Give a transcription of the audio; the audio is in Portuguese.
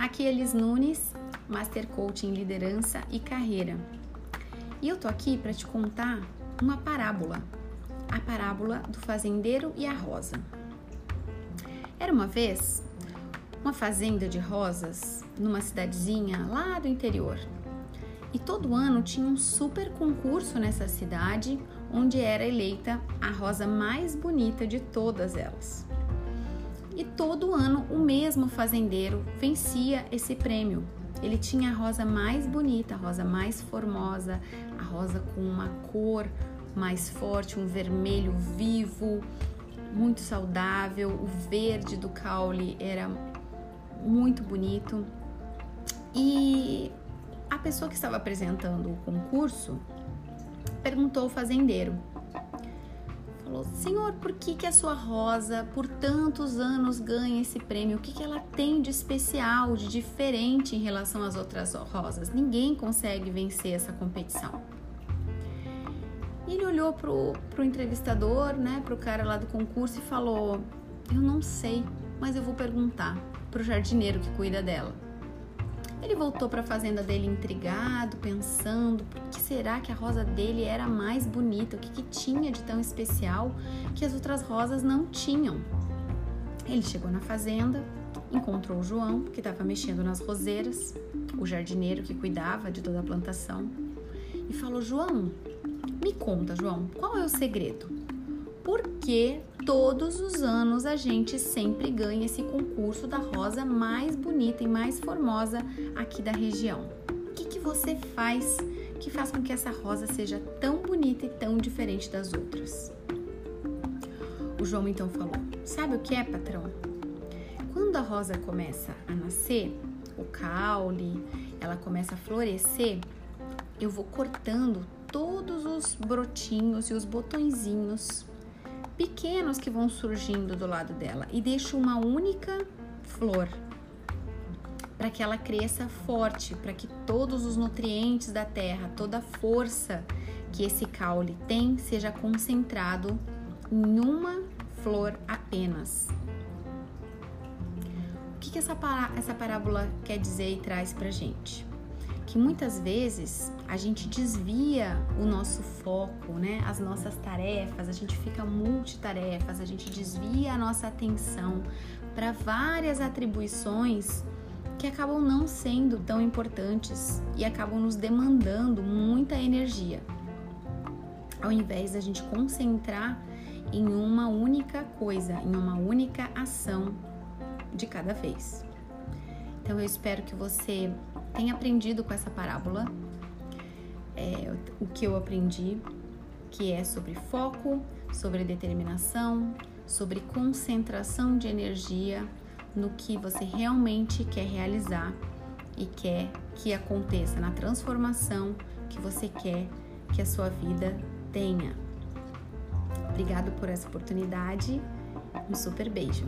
Aqui é Elis Nunes, Master Coach em Liderança e Carreira. E eu tô aqui para te contar uma parábola, a parábola do fazendeiro e a rosa. Era uma vez uma fazenda de rosas numa cidadezinha lá do interior. E todo ano tinha um super concurso nessa cidade, onde era eleita a rosa mais bonita de todas elas e todo ano o mesmo fazendeiro vencia esse prêmio. Ele tinha a rosa mais bonita, a rosa mais formosa, a rosa com uma cor mais forte, um vermelho vivo, muito saudável. O verde do caule era muito bonito. E a pessoa que estava apresentando o concurso perguntou ao fazendeiro: falou: Senhor, por que, que a sua rosa por tantos anos ganha esse prêmio? O que, que ela tem de especial, de diferente em relação às outras rosas? Ninguém consegue vencer essa competição. Ele olhou pro, pro entrevistador, né, pro cara lá do concurso e falou: Eu não sei, mas eu vou perguntar pro jardineiro que cuida dela. Ele voltou para a fazenda dele intrigado, pensando por que será que a rosa dele era mais bonita, o que, que tinha de tão especial que as outras rosas não tinham. Ele chegou na fazenda, encontrou o João, que estava mexendo nas roseiras, o jardineiro que cuidava de toda a plantação, e falou: João, me conta, João, qual é o segredo? Por que todos os anos a gente sempre ganha esse concurso da rosa mais bonita e mais formosa aqui da região. O que, que você faz que faz com que essa rosa seja tão bonita e tão diferente das outras? O João então falou: Sabe o que é, patrão? Quando a rosa começa a nascer, o caule, ela começa a florescer, eu vou cortando todos os brotinhos e os botõezinhos pequenos que vão surgindo do lado dela e deixo uma única flor para que ela cresça forte, para que todos os nutrientes da terra, toda a força que esse caule tem seja concentrado em uma flor apenas. O que, que essa, essa parábola quer dizer e traz para gente? Que muitas vezes a gente desvia o nosso foco, né? As nossas tarefas, a gente fica multitarefas, a gente desvia a nossa atenção para várias atribuições que acabam não sendo tão importantes e acabam nos demandando muita energia. Ao invés da gente concentrar em uma única coisa, em uma única ação de cada vez. Então eu espero que você tenha aprendido com essa parábola é, o que eu aprendi, que é sobre foco, sobre determinação, sobre concentração de energia no que você realmente quer realizar e quer que aconteça na transformação que você quer que a sua vida tenha. Obrigado por essa oportunidade. Um super beijo.